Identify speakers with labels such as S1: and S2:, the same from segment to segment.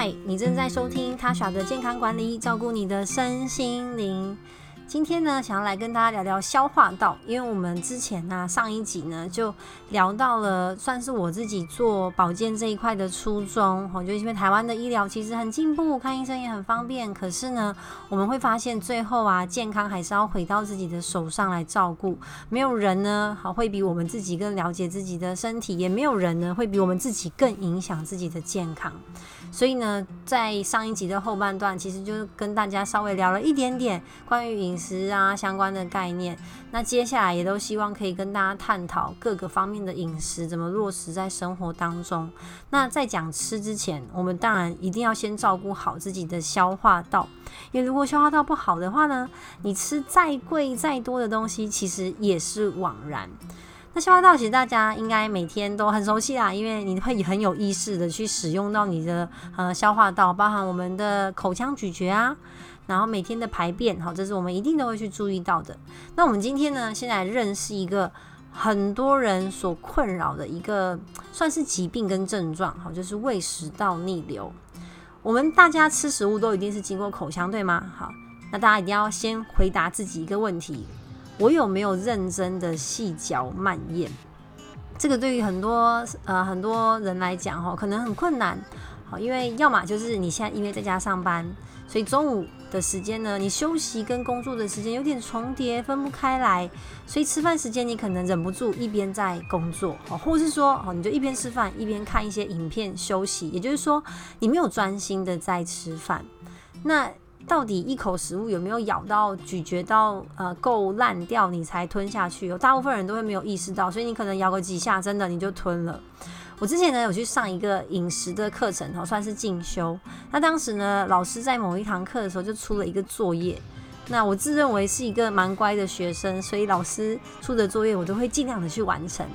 S1: 嗨，你正在收听他耍的健康管理，照顾你的身心灵。今天呢，想要来跟大家聊聊消化道，因为我们之前呢上一集呢就聊到了，算是我自己做保健这一块的初衷。我觉得因为台湾的医疗其实很进步，看医生也很方便，可是呢，我们会发现最后啊，健康还是要回到自己的手上来照顾。没有人呢，好会比我们自己更了解自己的身体，也没有人呢会比我们自己更影响自己的健康。所以呢，在上一集的后半段，其实就是跟大家稍微聊了一点点关于饮食啊相关的概念。那接下来也都希望可以跟大家探讨各个方面的饮食怎么落实在生活当中。那在讲吃之前，我们当然一定要先照顾好自己的消化道，因为如果消化道不好的话呢，你吃再贵再多的东西，其实也是枉然。那消化道其实大家应该每天都很熟悉啦，因为你会很有意识的去使用到你的呃消化道，包含我们的口腔咀嚼啊，然后每天的排便，好，这是我们一定都会去注意到的。那我们今天呢，先来认识一个很多人所困扰的一个算是疾病跟症状，好，就是胃食道逆流。我们大家吃食物都一定是经过口腔，对吗？好，那大家一定要先回答自己一个问题。我有没有认真的细嚼慢咽？这个对于很多呃很多人来讲哈，可能很困难。好，因为要么就是你现在因为在家上班，所以中午的时间呢，你休息跟工作的时间有点重叠，分不开来。所以吃饭时间你可能忍不住一边在工作，哦，或是说哦，你就一边吃饭一边看一些影片休息。也就是说，你没有专心的在吃饭。那到底一口食物有没有咬到、咀嚼到呃够烂掉，你才吞下去？有大部分人都会没有意识到，所以你可能咬个几下，真的你就吞了。我之前呢有去上一个饮食的课程，哦，算是进修。那当时呢，老师在某一堂课的时候就出了一个作业。那我自认为是一个蛮乖的学生，所以老师出的作业我都会尽量的去完成。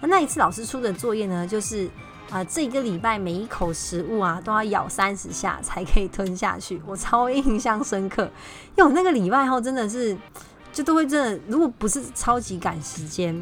S1: 那那一次老师出的作业呢，就是。啊，这个礼拜每一口食物啊都要咬三十下才可以吞下去，我超 印象深刻。因为我那个礼拜后真的是，就都会真的，如果不是超级赶时间，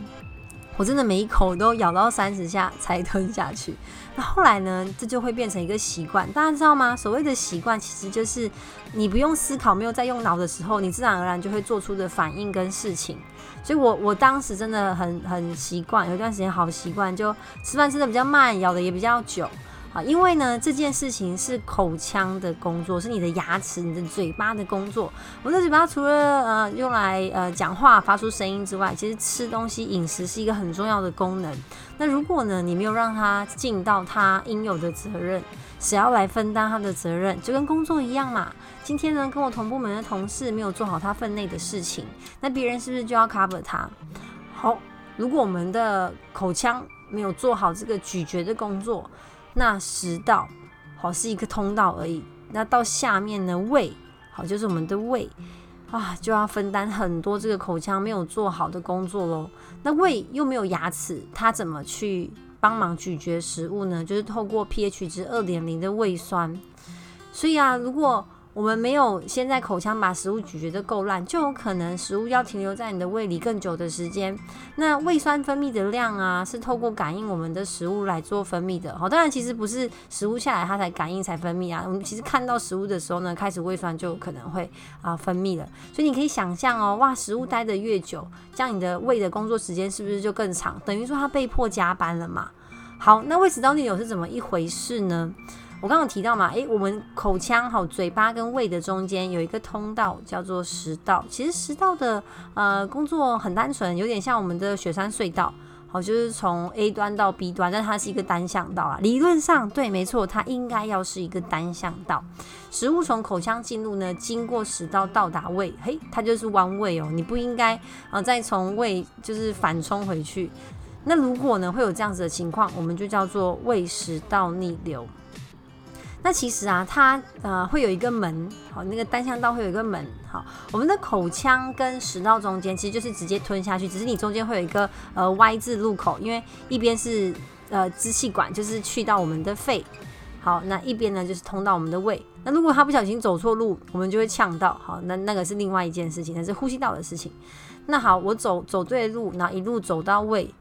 S1: 我真的每一口都咬到三十下才吞下去。那后来呢，这就会变成一个习惯，大家知道吗？所谓的习惯，其实就是你不用思考、没有在用脑的时候，你自然而然就会做出的反应跟事情。所以，我我当时真的很很习惯，有一段时间好习惯，就吃饭吃的比较慢，咬的也比较久啊。因为呢，这件事情是口腔的工作，是你的牙齿、你的嘴巴的工作。我们的嘴巴除了呃用来呃讲话、发出声音之外，其实吃东西、饮食是一个很重要的功能。那如果呢，你没有让它尽到它应有的责任，谁要来分担他的责任？就跟工作一样嘛。今天呢，跟我同部门的同事没有做好他分内的事情，那别人是不是就要 cover 他？好，如果我们的口腔没有做好这个咀嚼的工作，那食道好是一个通道而已。那到下面呢，胃好就是我们的胃啊，就要分担很多这个口腔没有做好的工作喽。那胃又没有牙齿，它怎么去？帮忙咀嚼食物呢，就是透过 pH 值二点零的胃酸。所以啊，如果我们没有先在口腔把食物咀嚼的够烂，就有可能食物要停留在你的胃里更久的时间。那胃酸分泌的量啊，是透过感应我们的食物来做分泌的。好，当然其实不是食物下来它才感应才分泌啊。我们其实看到食物的时候呢，开始胃酸就可能会啊分泌了。所以你可以想象哦，哇，食物待得越久，这样你的胃的工作时间是不是就更长？等于说它被迫加班了嘛？好，那胃食道逆流是怎么一回事呢？我刚刚提到嘛，诶，我们口腔好，嘴巴跟胃的中间有一个通道叫做食道。其实食道的呃工作很单纯，有点像我们的雪山隧道，好，就是从 A 端到 B 端，但它是一个单向道啊。理论上对，没错，它应该要是一个单向道。食物从口腔进入呢，经过食道到达胃，嘿，它就是弯位哦，你不应该啊再从胃就是反冲回去。那如果呢会有这样子的情况，我们就叫做胃食道逆流。那其实啊，它呃会有一个门，好，那个单向道会有一个门，好，我们的口腔跟食道中间其实就是直接吞下去，只是你中间会有一个呃 Y 字路口，因为一边是呃支气管，就是去到我们的肺，好，那一边呢就是通到我们的胃。那如果他不小心走错路，我们就会呛到，好，那那个是另外一件事情，那是呼吸道的事情。那好，我走走对路，然后一路走到胃。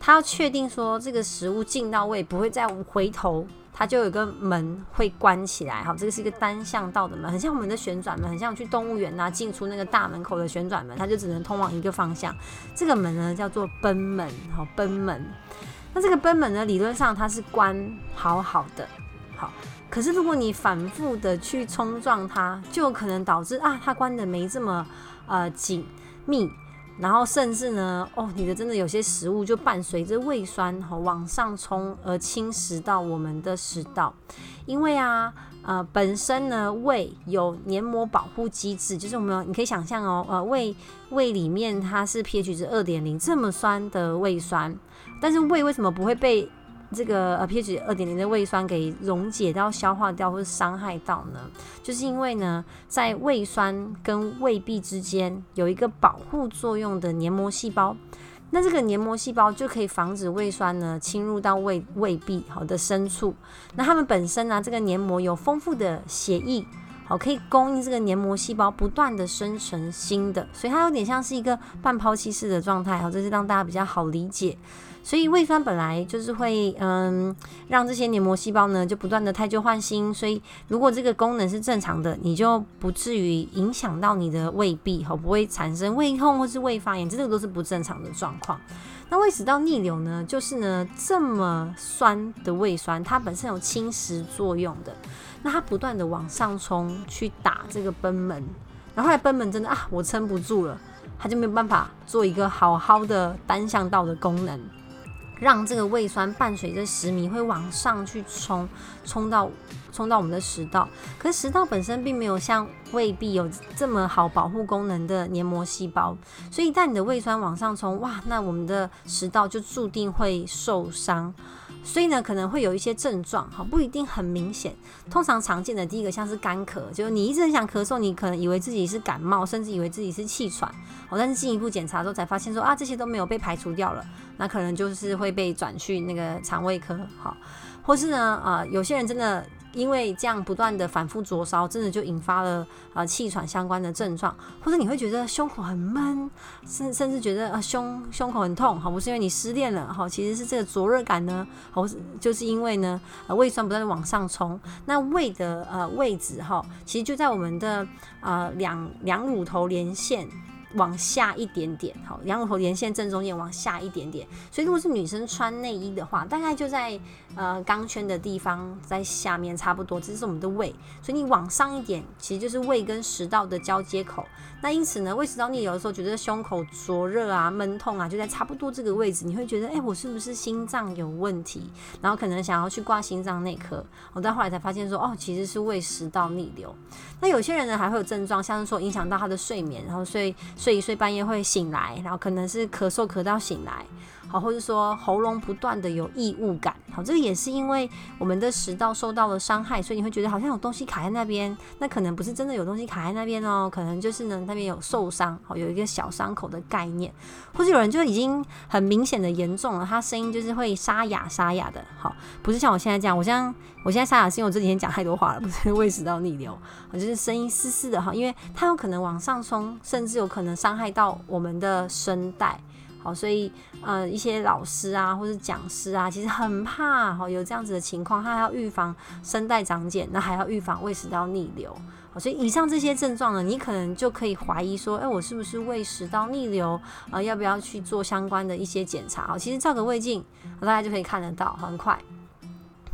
S1: 它要确定说这个食物进到胃不会再回头。它就有个门会关起来，好，这个是一个单向道的门，很像我们的旋转门，很像去动物园呐进出那个大门口的旋转门，它就只能通往一个方向。这个门呢叫做奔门，好，奔门。那这个奔门呢，理论上它是关好好的，好，可是如果你反复的去冲撞它，就有可能导致啊，它关的没这么呃紧密。然后甚至呢，哦，你的真的有些食物就伴随着胃酸哈往上冲而侵蚀到我们的食道，因为啊，呃，本身呢胃有黏膜保护机制，就是我们你可以想象哦，呃，胃胃里面它是 pH 值二点零这么酸的胃酸，但是胃为什么不会被？这个呃 pH 二点零的胃酸给溶解到、消化掉或者伤害到呢？就是因为呢，在胃酸跟胃壁之间有一个保护作用的黏膜细胞，那这个黏膜细胞就可以防止胃酸呢侵入到胃胃壁好的深处。那它们本身呢，这个黏膜有丰富的血液，好可以供应这个黏膜细胞不断的生成新的，所以它有点像是一个半抛弃式的状态。好，这是让大家比较好理解。所以胃酸本来就是会，嗯，让这些黏膜细胞呢就不断的汰旧换新。所以如果这个功能是正常的，你就不至于影响到你的胃壁，吼不会产生胃痛或是胃发炎，这个都是不正常的状况。那胃食道逆流呢，就是呢这么酸的胃酸，它本身有侵蚀作用的，那它不断的往上冲去打这个贲门，然后来贲门真的啊，我撑不住了，它就没有办法做一个好好的单向道的功能。让这个胃酸伴随着食糜会往上去冲，冲到冲到我们的食道。可是食道本身并没有像胃壁有这么好保护功能的黏膜细胞，所以一旦你的胃酸往上冲，哇，那我们的食道就注定会受伤。所以呢，可能会有一些症状，哈，不一定很明显。通常常见的第一个像是干咳，就是你一直很想咳嗽，你可能以为自己是感冒，甚至以为自己是气喘，哦，但是进一步检查之后才发现说啊，这些都没有被排除掉了，那可能就是会被转去那个肠胃科，好，或是呢，啊，有些人真的。因为这样不断的反复灼烧，真的就引发了呃气喘相关的症状，或者你会觉得胸口很闷，甚甚至觉得呃胸胸口很痛，好不是因为你失恋了，好其实是这个灼热感呢，好就是因为呢胃酸不断的往上冲，那胃的呃位置哈，其实就在我们的呃两两乳头连线。往下一点点，好，两乳头连线正中间往下一点点，所以如果是女生穿内衣的话，大概就在呃钢圈的地方，在下面差不多，这是我们的胃，所以你往上一点，其实就是胃跟食道的交接口。那因此呢，胃食道逆流的时候，觉得胸口灼热啊、闷痛啊，就在差不多这个位置，你会觉得，哎，我是不是心脏有问题？然后可能想要去挂心脏内科。我到后来才发现说，哦，其实是胃食道逆流。那有些人呢，还会有症状，像是说影响到他的睡眠，然后所以。睡一睡，半夜会醒来，然后可能是咳嗽咳到醒来，好，或者说喉咙不断的有异物感，好，这个也是因为我们的食道受到了伤害，所以你会觉得好像有东西卡在那边，那可能不是真的有东西卡在那边哦，可能就是呢那边有受伤，好，有一个小伤口的概念，或者有人就已经很明显的严重了，他声音就是会沙哑沙哑的，好，不是像我现在这样，我像我现在沙哑是因为我这几天讲太多话了，不是胃食道逆流，我就是声音嘶嘶的哈，因为它有可能往上冲，甚至有可能。伤害到我们的声带，好，所以呃，一些老师啊，或者讲师啊，其实很怕哈有这样子的情况，他还要预防声带长茧，那还要预防胃食道逆流，好，所以以上这些症状呢，你可能就可以怀疑说，哎，我是不是胃食道逆流啊？要不要去做相关的一些检查？好，其实照个胃镜，大家就可以看得到，很快。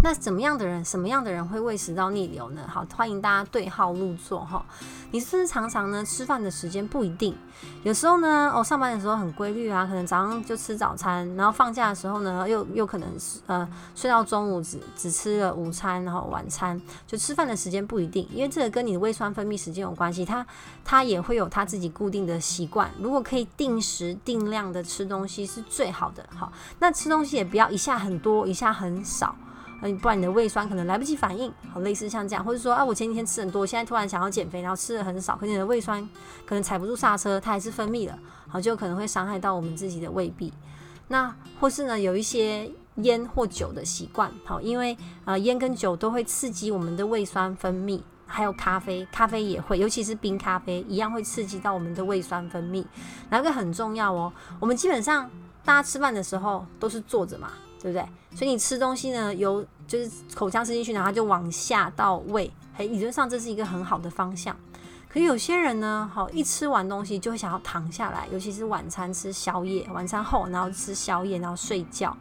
S1: 那怎么样的人，什么样的人会胃食道逆流呢？好，欢迎大家对号入座哈。你是不是常常呢吃饭的时间不一定？有时候呢，哦，上班的时候很规律啊，可能早上就吃早餐，然后放假的时候呢，又又可能是呃睡到中午只只吃了午餐，然后晚餐就吃饭的时间不一定，因为这个跟你的胃酸分泌时间有关系。他他也会有他自己固定的习惯，如果可以定时定量的吃东西是最好的。好，那吃东西也不要一下很多，一下很少。嗯，不然你的胃酸可能来不及反应，好，类似像这样，或者说啊，我前几天吃很多，现在突然想要减肥，然后吃的很少，可是你的胃酸可能踩不住刹车，它还是分泌了，好，就可能会伤害到我们自己的胃壁。那或是呢，有一些烟或酒的习惯，好，因为呃烟跟酒都会刺激我们的胃酸分泌，还有咖啡，咖啡也会，尤其是冰咖啡，一样会刺激到我们的胃酸分泌。哪个很重要哦？我们基本上。大家吃饭的时候都是坐着嘛，对不对？所以你吃东西呢，由就是口腔吃进去，然后就往下到胃，哎，理论上这是一个很好的方向。可有些人呢，好一吃完东西就会想要躺下来，尤其是晚餐吃宵夜，晚餐后然后吃宵夜，然后睡觉。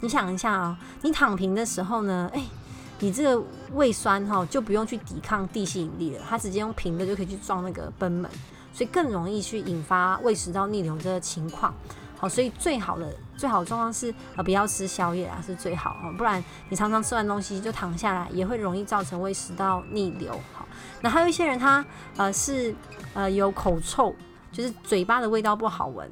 S1: 你想一下啊，你躺平的时候呢，哎，你这个胃酸哈就不用去抵抗地吸引力了，它直接用平的就可以去撞那个贲门，所以更容易去引发胃食道逆流这个情况。好，所以最好的最好的状况是呃不要吃宵夜啊，是最好哈，不然你常常吃完东西就躺下来，也会容易造成胃食道逆流。好。那还有一些人，他呃是呃有口臭，就是嘴巴的味道不好闻。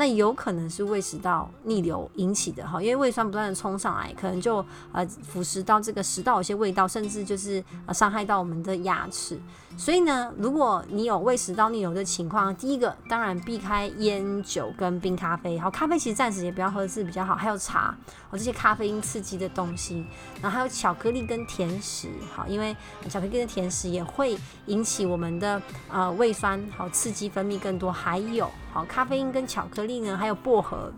S1: 那有可能是胃食道逆流引起的哈，因为胃酸不断的冲上来，可能就呃腐蚀到这个食道有些味道，甚至就是呃伤害到我们的牙齿。所以呢，如果你有胃食道逆流的情况，第一个当然避开烟酒跟冰咖啡，好，咖啡其实暂时也不要喝是比较好。还有茶，哦这些咖啡因刺激的东西，然后还有巧克力跟甜食，好，因为巧克力跟甜食也会引起我们的呃胃酸好刺激分泌更多，还有。好，咖啡因跟巧克力呢，还有薄荷，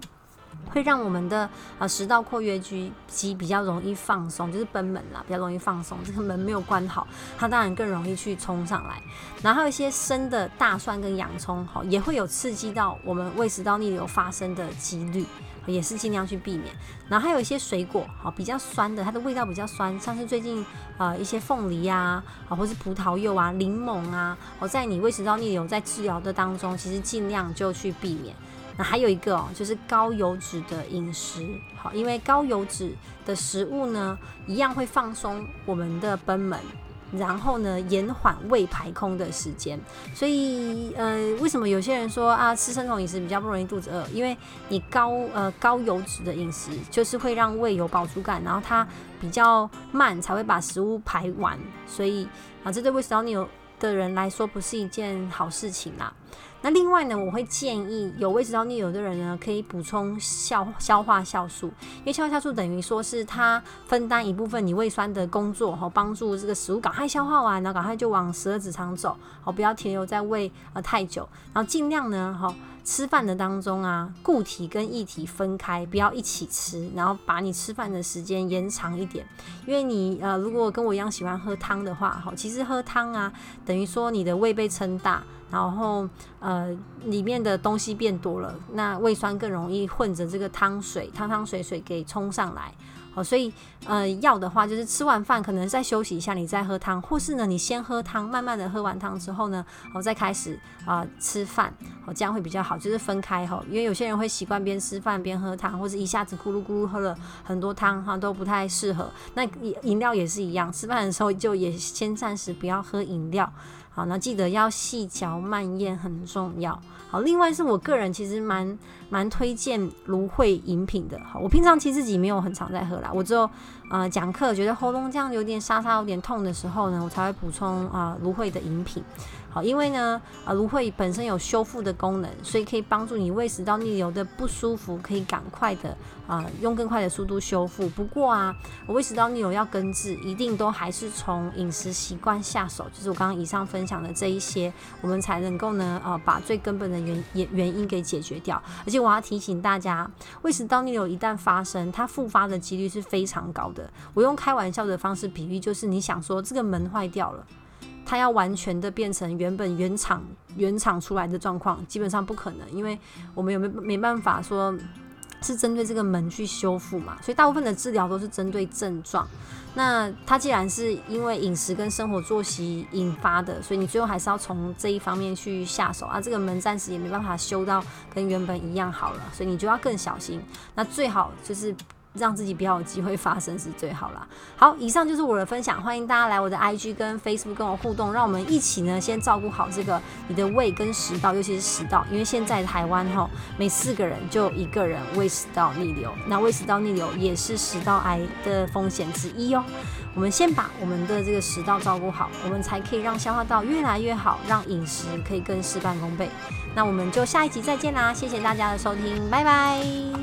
S1: 会让我们的呃食道括约肌肌比较容易放松，就是贲门啦，比较容易放松。这个门没有关好，它当然更容易去冲上来。然后还有一些生的大蒜跟洋葱，好，也会有刺激到我们胃食道逆流发生的几率，也是尽量去避免。然后还有一些水果，好，比较酸的，它的味道比较酸，像是最近呃一些凤梨呀，啊，或是葡萄柚啊、柠檬啊，好，在你胃食道逆流在治疗的当中，其实尽量就去避免。那还有一个哦，就是高油脂的饮食，好，因为高油脂的食物呢，一样会放松我们的贲门。然后呢，延缓胃排空的时间。所以，呃，为什么有些人说啊，吃生酮饮食比较不容易肚子饿？因为你高呃高油脂的饮食，就是会让胃有饱足感，然后它比较慢才会把食物排完。所以啊，这对胃食道逆流的人来说不是一件好事情啦。那另外呢，我会建议有胃食道逆流的人呢，可以补充消消化酵素，因为消化酵素等于说是它分担一部分你胃酸的工作，哈，帮助这个食物赶快消化完，然后赶快就往十二指肠走，好，不要停留在胃呃太久，然后尽量呢，哈。吃饭的当中啊，固体跟液体分开，不要一起吃，然后把你吃饭的时间延长一点。因为你呃，如果跟我一样喜欢喝汤的话，哈，其实喝汤啊，等于说你的胃被撑大，然后呃，里面的东西变多了，那胃酸更容易混着这个汤水，汤汤水水给冲上来。好，所以呃，要的话就是吃完饭可能再休息一下，你再喝汤，或是呢，你先喝汤，慢慢的喝完汤之后呢，我再开始啊吃饭，哦，这样会比较好，就是分开哈，因为有些人会习惯边吃饭边喝汤，或者一下子咕噜咕噜喝了很多汤哈，都不太适合。那饮饮料也是一样，吃饭的时候就也先暂时不要喝饮料。好，那记得要细嚼慢咽很重要。好，另外是我个人其实蛮蛮推荐芦荟饮品的。好，我平常其实自己没有很常在喝啦，我只有呃讲课觉得喉咙这样有点沙沙有点痛的时候呢，我才会补充啊芦荟的饮品。好，因为呢，呃，芦荟本身有修复的功能，所以可以帮助你胃食道逆流的不舒服，可以赶快的啊，用更快的速度修复。不过啊，胃食道逆流要根治，一定都还是从饮食习惯下手，就是我刚刚以上分享的这一些，我们才能够呢，呃，把最根本的原原原因给解决掉。而且我要提醒大家，胃食道逆流一旦发生，它复发的几率是非常高的。我用开玩笑的方式比喻，就是你想说这个门坏掉了。它要完全的变成原本原厂原厂出来的状况，基本上不可能，因为我们有没没办法说是针对这个门去修复嘛，所以大部分的治疗都是针对症状。那它既然是因为饮食跟生活作息引发的，所以你最后还是要从这一方面去下手啊。这个门暂时也没办法修到跟原本一样好了，所以你就要更小心。那最好就是。让自己比较有机会发生是最好啦。好，以上就是我的分享，欢迎大家来我的 IG 跟 Facebook 跟我互动，让我们一起呢先照顾好这个你的胃跟食道，尤其是食道，因为现在台湾哈每四个人就一个人胃食道逆流，那胃食道逆流也是食道癌的风险之一哦。我们先把我们的这个食道照顾好，我们才可以让消化道越来越好，让饮食可以更事半功倍。那我们就下一集再见啦，谢谢大家的收听，拜拜。